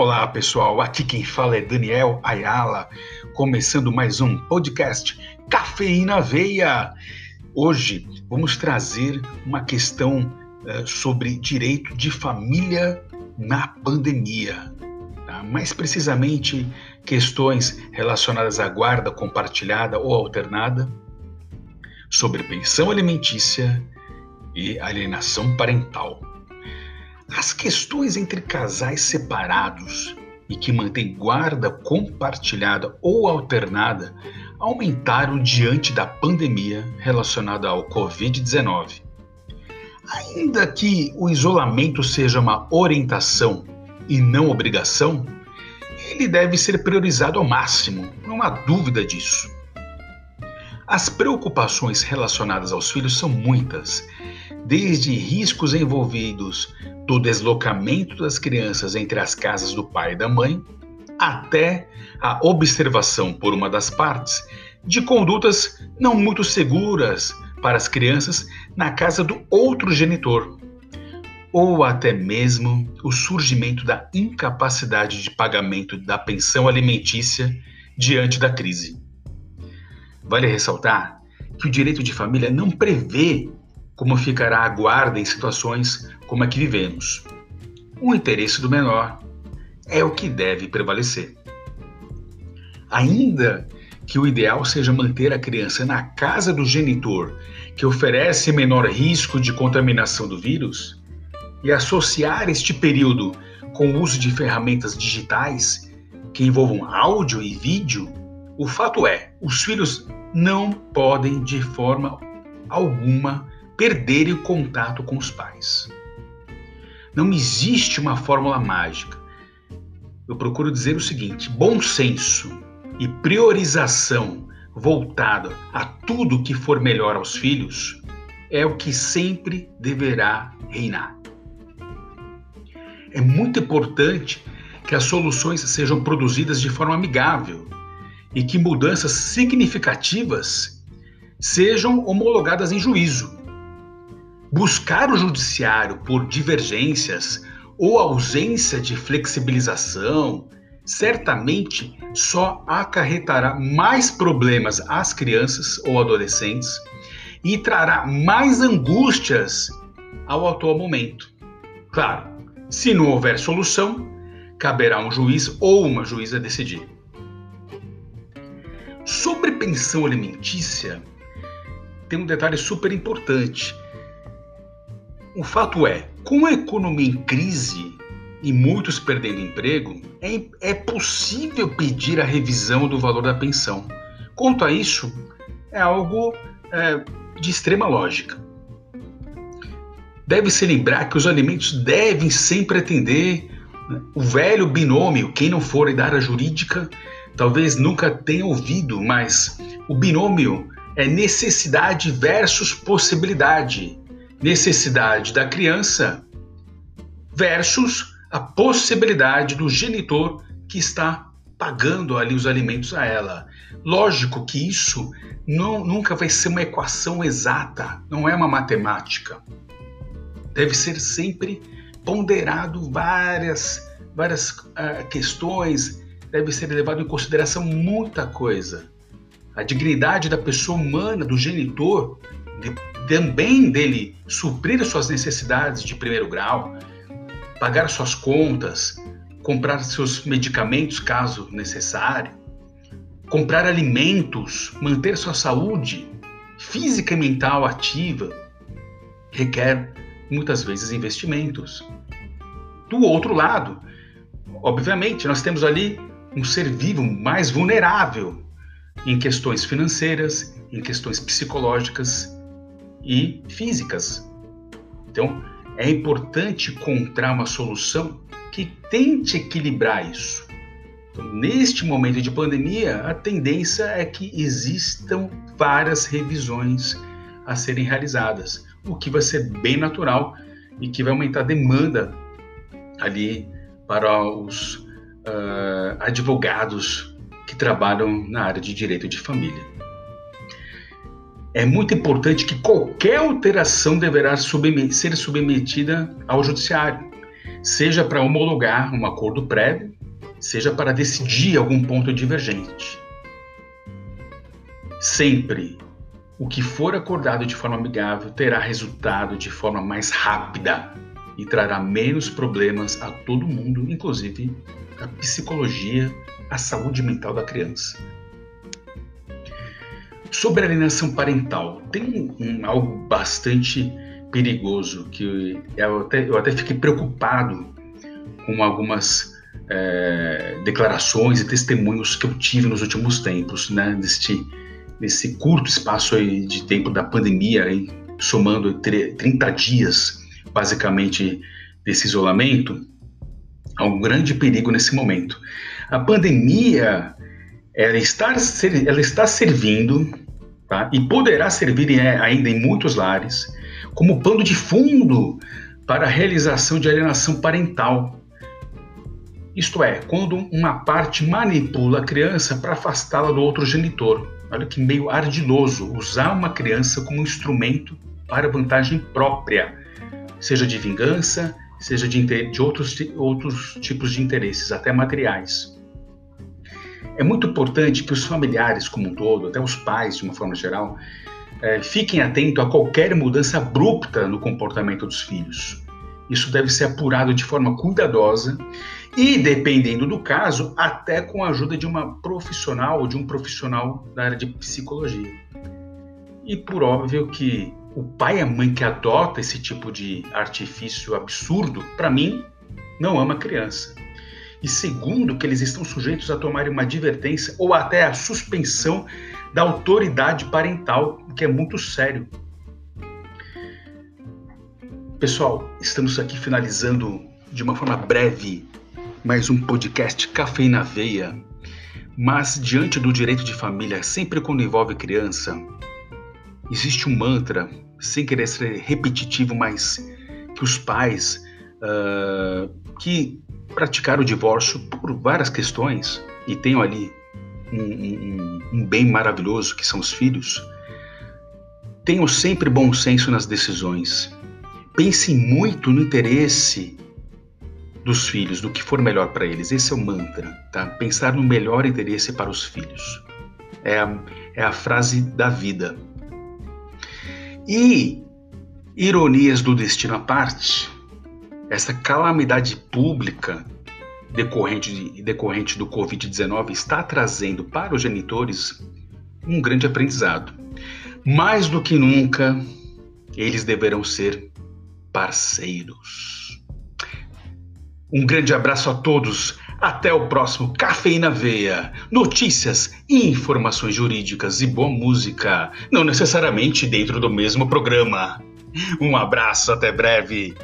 Olá pessoal, aqui quem fala é Daniel Ayala, começando mais um podcast Cafeína Veia. Hoje vamos trazer uma questão uh, sobre direito de família na pandemia. Tá? Mais precisamente, questões relacionadas à guarda compartilhada ou alternada, sobre pensão alimentícia e alienação parental. As questões entre casais separados e que mantêm guarda compartilhada ou alternada aumentaram diante da pandemia relacionada ao Covid-19. Ainda que o isolamento seja uma orientação e não obrigação, ele deve ser priorizado ao máximo, não há dúvida disso. As preocupações relacionadas aos filhos são muitas, desde riscos envolvidos do deslocamento das crianças entre as casas do pai e da mãe, até a observação por uma das partes de condutas não muito seguras para as crianças na casa do outro genitor, ou até mesmo o surgimento da incapacidade de pagamento da pensão alimentícia diante da crise. Vale ressaltar que o direito de família não prevê como ficará a guarda em situações como a que vivemos. O interesse do menor é o que deve prevalecer. Ainda que o ideal seja manter a criança na casa do genitor, que oferece menor risco de contaminação do vírus, e associar este período com o uso de ferramentas digitais que envolvam áudio e vídeo, o fato é, os filhos não podem de forma alguma perderem o contato com os pais. Não existe uma fórmula mágica. Eu procuro dizer o seguinte: bom senso e priorização voltada a tudo que for melhor aos filhos é o que sempre deverá reinar. É muito importante que as soluções sejam produzidas de forma amigável e que mudanças significativas sejam homologadas em juízo buscar o judiciário por divergências ou ausência de flexibilização certamente só acarretará mais problemas às crianças ou adolescentes e trará mais angústias ao atual momento. Claro, se não houver solução, caberá um juiz ou uma juíza decidir. Sobre pensão alimentícia, tem um detalhe super importante o fato é, com a economia em crise e muitos perdendo emprego, é, é possível pedir a revisão do valor da pensão. Quanto a isso, é algo é, de extrema lógica. Deve-se lembrar que os alimentos devem sempre atender né, o velho binômio, quem não for da área jurídica, talvez nunca tenha ouvido, mas o binômio é necessidade versus possibilidade necessidade da criança versus a possibilidade do genitor que está pagando ali os alimentos a ela. Lógico que isso não, nunca vai ser uma equação exata, não é uma matemática. Deve ser sempre ponderado várias, várias uh, questões, deve ser levado em consideração muita coisa. A dignidade da pessoa humana, do genitor, também dele suprir suas necessidades de primeiro grau, pagar suas contas, comprar seus medicamentos caso necessário, comprar alimentos, manter sua saúde física e mental ativa, requer muitas vezes investimentos. Do outro lado, obviamente, nós temos ali um ser vivo mais vulnerável em questões financeiras, em questões psicológicas e físicas. Então, é importante encontrar uma solução que tente equilibrar isso. Então, neste momento de pandemia, a tendência é que existam várias revisões a serem realizadas, o que vai ser bem natural e que vai aumentar a demanda ali para os uh, advogados que trabalham na área de direito de família é muito importante que qualquer alteração deverá submet ser submetida ao judiciário. seja para homologar um acordo prévio, seja para decidir algum ponto divergente. Sempre o que for acordado de forma amigável terá resultado de forma mais rápida e trará menos problemas a todo mundo, inclusive a psicologia, a saúde mental da criança. Sobre alienação parental, tem um, algo bastante perigoso que eu até, eu até fiquei preocupado com algumas é, declarações e testemunhos que eu tive nos últimos tempos, né, neste, nesse curto espaço de tempo da pandemia, aí, somando 30 dias basicamente desse isolamento, há um grande perigo nesse momento. A pandemia ela está, ela está servindo tá? e poderá servir ainda em muitos lares como pano de fundo para a realização de alienação parental. Isto é, quando uma parte manipula a criança para afastá-la do outro genitor. Olha que meio ardiloso usar uma criança como instrumento para vantagem própria, seja de vingança, seja de, de outros, outros tipos de interesses, até materiais. É muito importante que os familiares como um todo, até os pais de uma forma geral, é, fiquem atentos a qualquer mudança abrupta no comportamento dos filhos. Isso deve ser apurado de forma cuidadosa e, dependendo do caso, até com a ajuda de uma profissional ou de um profissional da área de psicologia. E por óbvio que o pai e a mãe que adota esse tipo de artifício absurdo, para mim, não ama criança. E segundo, que eles estão sujeitos a tomarem uma advertência ou até a suspensão da autoridade parental, o que é muito sério. Pessoal, estamos aqui finalizando de uma forma breve mais um podcast Café na Veia. Mas diante do direito de família, sempre quando envolve criança, existe um mantra, sem querer ser repetitivo, mas que os pais uh, que praticaram o divórcio por várias questões e tenham ali um, um, um bem maravilhoso que são os filhos, tenham sempre bom senso nas decisões. Pense muito no interesse dos filhos, do que for melhor para eles. Esse é o mantra, tá? Pensar no melhor interesse para os filhos. É a, é a frase da vida. E, ironias do destino à parte, essa calamidade pública decorrente, de, decorrente do Covid-19 está trazendo para os genitores um grande aprendizado. Mais do que nunca, eles deverão ser parceiros. Um grande abraço a todos. Até o próximo Cafeína Veia. Notícias, informações jurídicas e boa música, não necessariamente dentro do mesmo programa. Um abraço, até breve.